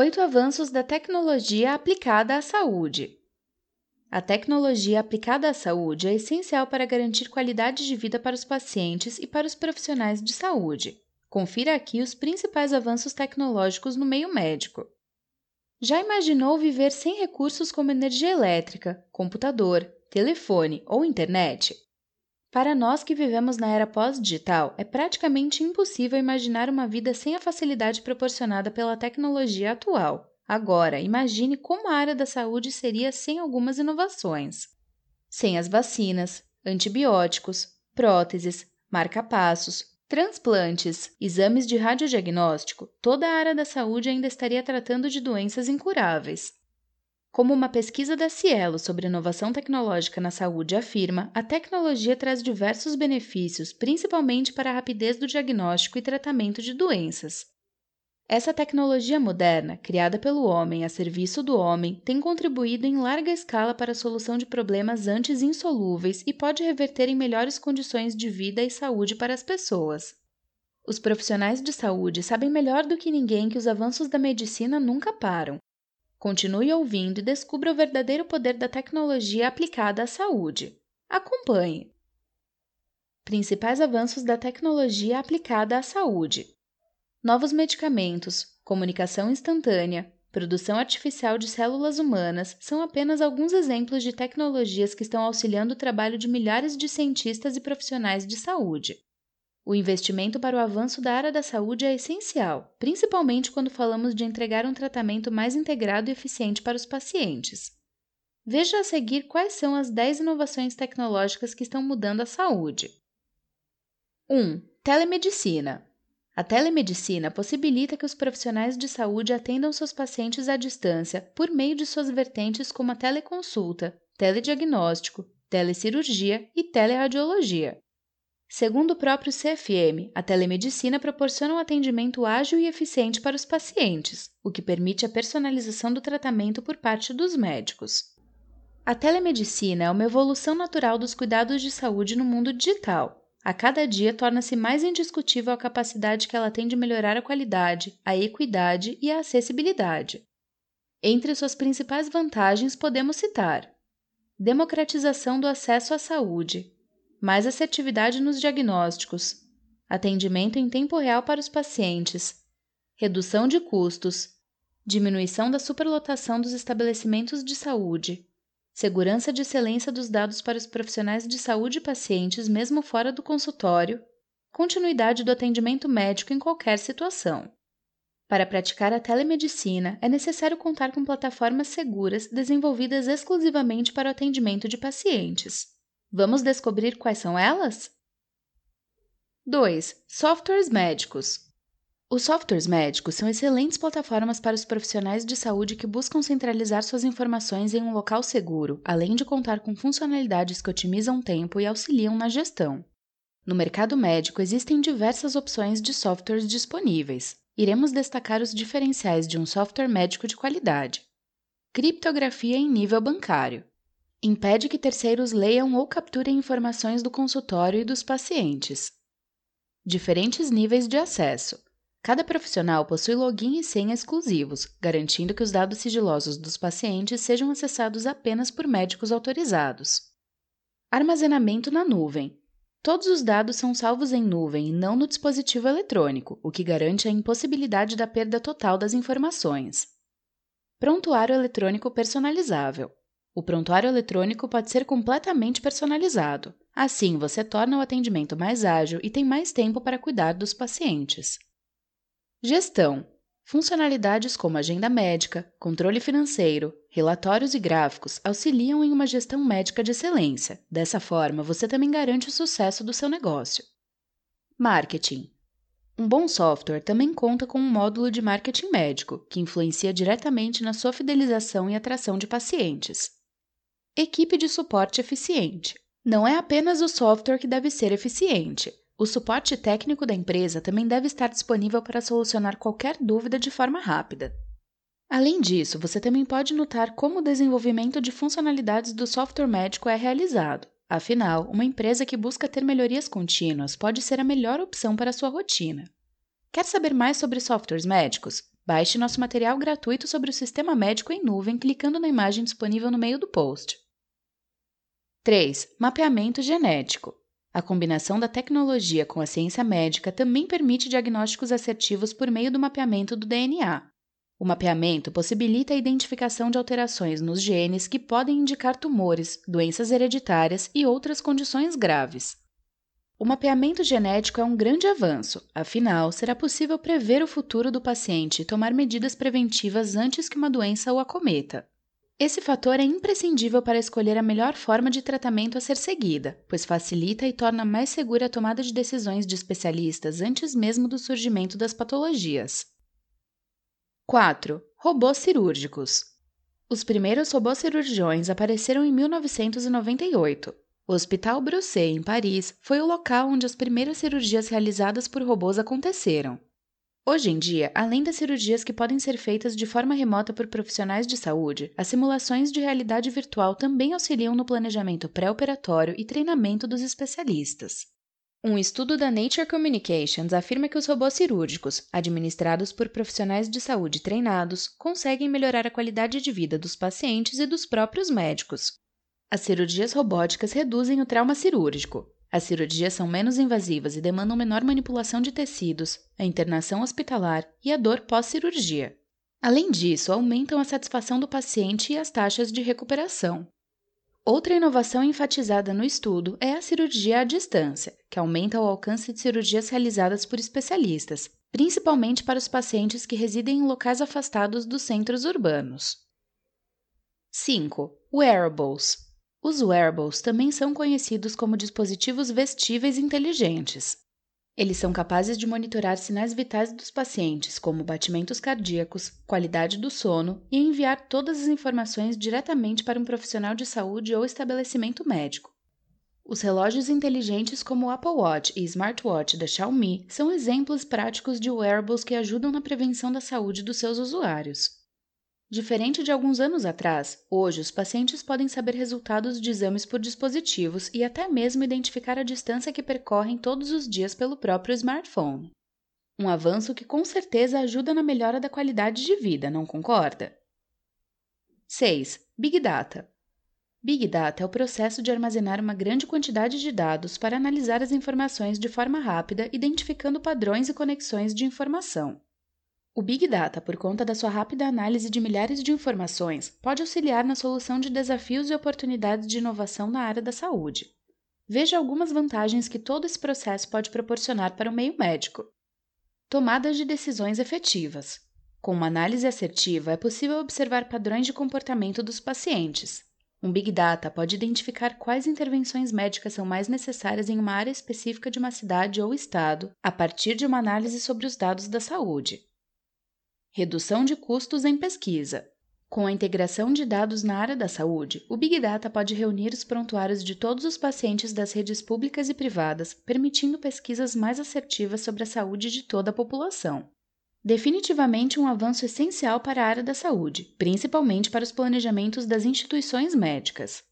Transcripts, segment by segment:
Oito avanços da tecnologia aplicada à saúde. A tecnologia aplicada à saúde é essencial para garantir qualidade de vida para os pacientes e para os profissionais de saúde. Confira aqui os principais avanços tecnológicos no meio médico. Já imaginou viver sem recursos como energia elétrica, computador, telefone ou internet? Para nós que vivemos na era pós-digital, é praticamente impossível imaginar uma vida sem a facilidade proporcionada pela tecnologia atual. Agora, imagine como a área da saúde seria sem algumas inovações. Sem as vacinas, antibióticos, próteses, marca-passos, transplantes, exames de radiodiagnóstico, toda a área da saúde ainda estaria tratando de doenças incuráveis. Como uma pesquisa da Cielo sobre inovação tecnológica na saúde afirma, a tecnologia traz diversos benefícios, principalmente para a rapidez do diagnóstico e tratamento de doenças. Essa tecnologia moderna, criada pelo homem a serviço do homem, tem contribuído em larga escala para a solução de problemas antes insolúveis e pode reverter em melhores condições de vida e saúde para as pessoas. Os profissionais de saúde sabem melhor do que ninguém que os avanços da medicina nunca param Continue ouvindo e descubra o verdadeiro poder da tecnologia aplicada à saúde. Acompanhe! Principais avanços da tecnologia aplicada à saúde: novos medicamentos, comunicação instantânea, produção artificial de células humanas são apenas alguns exemplos de tecnologias que estão auxiliando o trabalho de milhares de cientistas e profissionais de saúde. O investimento para o avanço da área da saúde é essencial, principalmente quando falamos de entregar um tratamento mais integrado e eficiente para os pacientes. Veja a seguir quais são as 10 inovações tecnológicas que estão mudando a saúde. 1. Telemedicina. A telemedicina possibilita que os profissionais de saúde atendam seus pacientes à distância por meio de suas vertentes como a teleconsulta, telediagnóstico, telecirurgia e teleradiologia. Segundo o próprio CFM, a telemedicina proporciona um atendimento ágil e eficiente para os pacientes, o que permite a personalização do tratamento por parte dos médicos. A telemedicina é uma evolução natural dos cuidados de saúde no mundo digital. A cada dia torna-se mais indiscutível a capacidade que ela tem de melhorar a qualidade, a equidade e a acessibilidade. Entre suas principais vantagens podemos citar: democratização do acesso à saúde, mais assertividade nos diagnósticos, atendimento em tempo real para os pacientes, redução de custos, diminuição da superlotação dos estabelecimentos de saúde, segurança de excelência dos dados para os profissionais de saúde e pacientes mesmo fora do consultório, continuidade do atendimento médico em qualquer situação. Para praticar a telemedicina, é necessário contar com plataformas seguras desenvolvidas exclusivamente para o atendimento de pacientes. Vamos descobrir quais são elas? 2. Softwares médicos. Os softwares médicos são excelentes plataformas para os profissionais de saúde que buscam centralizar suas informações em um local seguro, além de contar com funcionalidades que otimizam tempo e auxiliam na gestão. No mercado médico existem diversas opções de softwares disponíveis. Iremos destacar os diferenciais de um software médico de qualidade. Criptografia em nível bancário. Impede que terceiros leiam ou capturem informações do consultório e dos pacientes. Diferentes níveis de acesso. Cada profissional possui login e senha exclusivos, garantindo que os dados sigilosos dos pacientes sejam acessados apenas por médicos autorizados. Armazenamento na nuvem. Todos os dados são salvos em nuvem e não no dispositivo eletrônico, o que garante a impossibilidade da perda total das informações. Prontuário eletrônico personalizável. O prontuário eletrônico pode ser completamente personalizado. Assim, você torna o atendimento mais ágil e tem mais tempo para cuidar dos pacientes. Gestão: Funcionalidades como agenda médica, controle financeiro, relatórios e gráficos auxiliam em uma gestão médica de excelência. Dessa forma, você também garante o sucesso do seu negócio. Marketing: um bom software também conta com um módulo de marketing médico, que influencia diretamente na sua fidelização e atração de pacientes. Equipe de suporte eficiente. Não é apenas o software que deve ser eficiente. O suporte técnico da empresa também deve estar disponível para solucionar qualquer dúvida de forma rápida. Além disso, você também pode notar como o desenvolvimento de funcionalidades do software médico é realizado. Afinal, uma empresa que busca ter melhorias contínuas pode ser a melhor opção para sua rotina. Quer saber mais sobre softwares médicos? Baixe nosso material gratuito sobre o sistema médico em nuvem clicando na imagem disponível no meio do post. 3. Mapeamento genético. A combinação da tecnologia com a ciência médica também permite diagnósticos assertivos por meio do mapeamento do DNA. O mapeamento possibilita a identificação de alterações nos genes que podem indicar tumores, doenças hereditárias e outras condições graves. O mapeamento genético é um grande avanço, afinal, será possível prever o futuro do paciente e tomar medidas preventivas antes que uma doença o acometa. Esse fator é imprescindível para escolher a melhor forma de tratamento a ser seguida, pois facilita e torna mais segura a tomada de decisões de especialistas antes mesmo do surgimento das patologias. 4. Robôs cirúrgicos. Os primeiros robôs cirurgiões apareceram em 1998. O Hospital Broussais, em Paris, foi o local onde as primeiras cirurgias realizadas por robôs aconteceram. Hoje em dia, além das cirurgias que podem ser feitas de forma remota por profissionais de saúde, as simulações de realidade virtual também auxiliam no planejamento pré-operatório e treinamento dos especialistas. Um estudo da Nature Communications afirma que os robôs cirúrgicos, administrados por profissionais de saúde treinados, conseguem melhorar a qualidade de vida dos pacientes e dos próprios médicos, as cirurgias robóticas reduzem o trauma cirúrgico. As cirurgias são menos invasivas e demandam menor manipulação de tecidos, a internação hospitalar e a dor pós-cirurgia. Além disso, aumentam a satisfação do paciente e as taxas de recuperação. Outra inovação enfatizada no estudo é a cirurgia à distância, que aumenta o alcance de cirurgias realizadas por especialistas, principalmente para os pacientes que residem em locais afastados dos centros urbanos. 5. Wearables os wearables também são conhecidos como dispositivos vestíveis inteligentes. Eles são capazes de monitorar sinais vitais dos pacientes, como batimentos cardíacos, qualidade do sono, e enviar todas as informações diretamente para um profissional de saúde ou estabelecimento médico. Os relógios inteligentes como o Apple Watch e Smartwatch da Xiaomi são exemplos práticos de wearables que ajudam na prevenção da saúde dos seus usuários. Diferente de alguns anos atrás, hoje os pacientes podem saber resultados de exames por dispositivos e até mesmo identificar a distância que percorrem todos os dias pelo próprio smartphone. Um avanço que com certeza ajuda na melhora da qualidade de vida, não concorda? 6. Big Data. Big Data é o processo de armazenar uma grande quantidade de dados para analisar as informações de forma rápida, identificando padrões e conexões de informação. O Big Data, por conta da sua rápida análise de milhares de informações, pode auxiliar na solução de desafios e oportunidades de inovação na área da saúde. Veja algumas vantagens que todo esse processo pode proporcionar para o meio médico. Tomadas de decisões efetivas. Com uma análise assertiva, é possível observar padrões de comportamento dos pacientes. Um Big Data pode identificar quais intervenções médicas são mais necessárias em uma área específica de uma cidade ou estado, a partir de uma análise sobre os dados da saúde. Redução de custos em pesquisa. Com a integração de dados na área da saúde, o Big Data pode reunir os prontuários de todos os pacientes das redes públicas e privadas, permitindo pesquisas mais assertivas sobre a saúde de toda a população. Definitivamente um avanço essencial para a área da saúde, principalmente para os planejamentos das instituições médicas.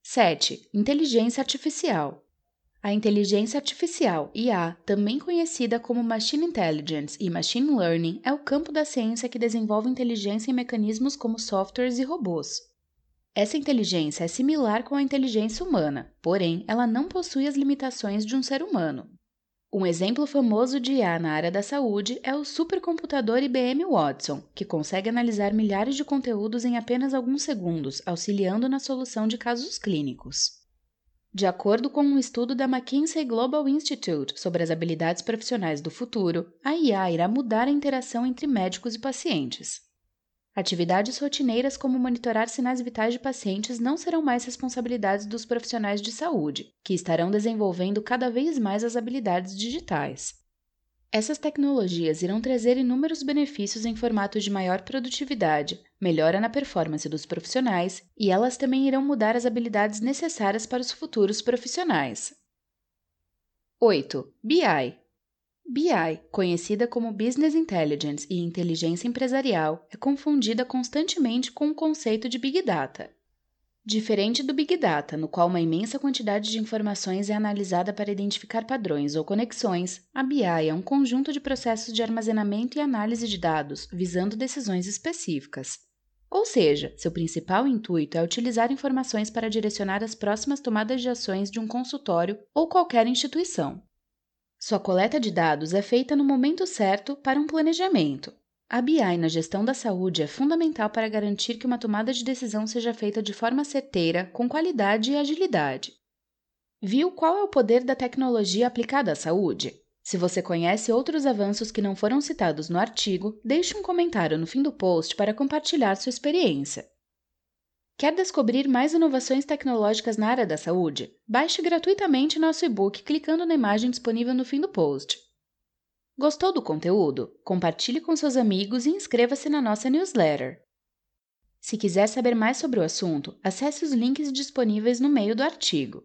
7. Inteligência Artificial. A inteligência artificial, IA, também conhecida como Machine Intelligence e Machine Learning, é o campo da ciência que desenvolve inteligência em mecanismos como softwares e robôs. Essa inteligência é similar com a inteligência humana, porém, ela não possui as limitações de um ser humano. Um exemplo famoso de IA na área da saúde é o supercomputador IBM Watson, que consegue analisar milhares de conteúdos em apenas alguns segundos, auxiliando na solução de casos clínicos. De acordo com um estudo da McKinsey Global Institute sobre as habilidades profissionais do futuro, a IA irá mudar a interação entre médicos e pacientes. Atividades rotineiras como monitorar sinais vitais de pacientes não serão mais responsabilidades dos profissionais de saúde, que estarão desenvolvendo cada vez mais as habilidades digitais. Essas tecnologias irão trazer inúmeros benefícios em formato de maior produtividade, melhora na performance dos profissionais e elas também irão mudar as habilidades necessárias para os futuros profissionais. 8. BI BI, conhecida como Business Intelligence e Inteligência Empresarial, é confundida constantemente com o conceito de Big Data. Diferente do Big Data, no qual uma imensa quantidade de informações é analisada para identificar padrões ou conexões, a BI é um conjunto de processos de armazenamento e análise de dados visando decisões específicas. Ou seja, seu principal intuito é utilizar informações para direcionar as próximas tomadas de ações de um consultório ou qualquer instituição. Sua coleta de dados é feita no momento certo para um planejamento, a BI na gestão da saúde é fundamental para garantir que uma tomada de decisão seja feita de forma certeira, com qualidade e agilidade. Viu qual é o poder da tecnologia aplicada à saúde? Se você conhece outros avanços que não foram citados no artigo, deixe um comentário no fim do post para compartilhar sua experiência. Quer descobrir mais inovações tecnológicas na área da saúde? Baixe gratuitamente nosso e-book clicando na imagem disponível no fim do post. Gostou do conteúdo? Compartilhe com seus amigos e inscreva-se na nossa newsletter. Se quiser saber mais sobre o assunto, acesse os links disponíveis no meio do artigo.